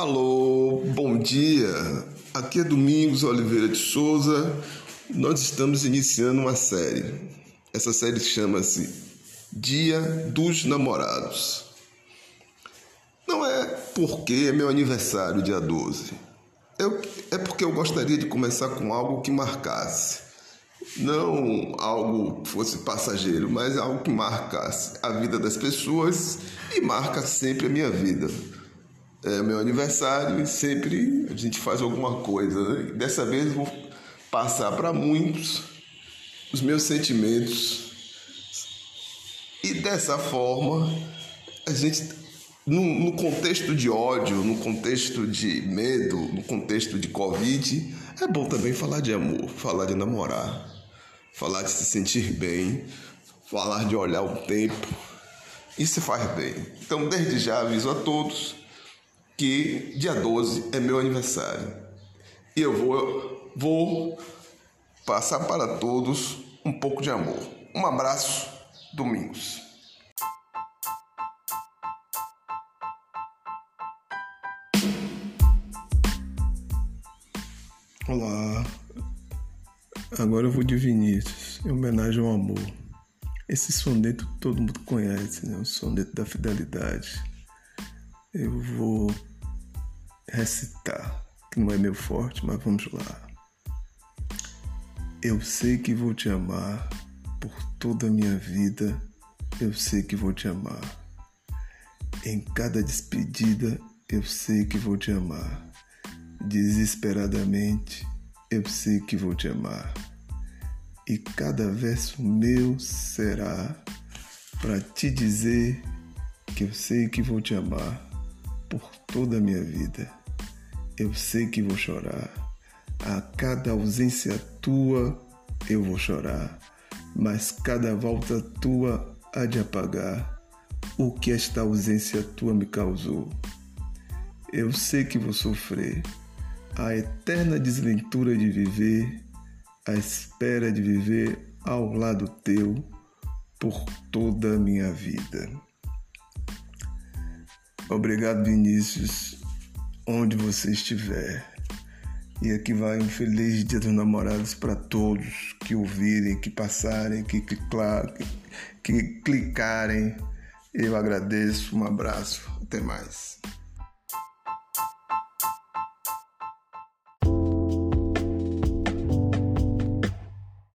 Alô, bom dia. Aqui é Domingos Oliveira de Souza. Nós estamos iniciando uma série. Essa série chama-se Dia dos Namorados. Não é porque é meu aniversário, dia 12. Eu, é porque eu gostaria de começar com algo que marcasse. Não algo que fosse passageiro, mas algo que marcasse a vida das pessoas e marca sempre a minha vida é meu aniversário e sempre a gente faz alguma coisa. Né? Dessa vez vou passar para muitos os meus sentimentos e dessa forma a gente no, no, contexto de ódio, no contexto de medo, no contexto de Covid, é bom também falar de amor, falar de namorar, falar de se sentir bem, falar de olhar o tempo. Isso faz bem. Então, desde já aviso a todos que dia 12 é meu aniversário. E eu vou, vou passar para todos um pouco de amor. Um abraço, Domingos. Olá, agora eu vou de Vinícius, em homenagem ao amor. Esse soneto todo mundo conhece, né? O soneto da fidelidade. Eu vou recitar, que não é meu forte, mas vamos lá. Eu sei que vou te amar por toda a minha vida, eu sei que vou te amar. Em cada despedida, eu sei que vou te amar. Desesperadamente, eu sei que vou te amar. E cada verso meu será para te dizer que eu sei que vou te amar por toda a minha vida. Eu sei que vou chorar. A cada ausência tua eu vou chorar, mas cada volta tua há de apagar o que esta ausência tua me causou. Eu sei que vou sofrer a eterna desventura de viver, a espera de viver ao lado teu por toda a minha vida. Obrigado, Vinícius onde você estiver. E aqui vai um feliz Dia dos Namorados para todos que ouvirem, que passarem, que, que, que clicarem. Eu agradeço, um abraço, até mais.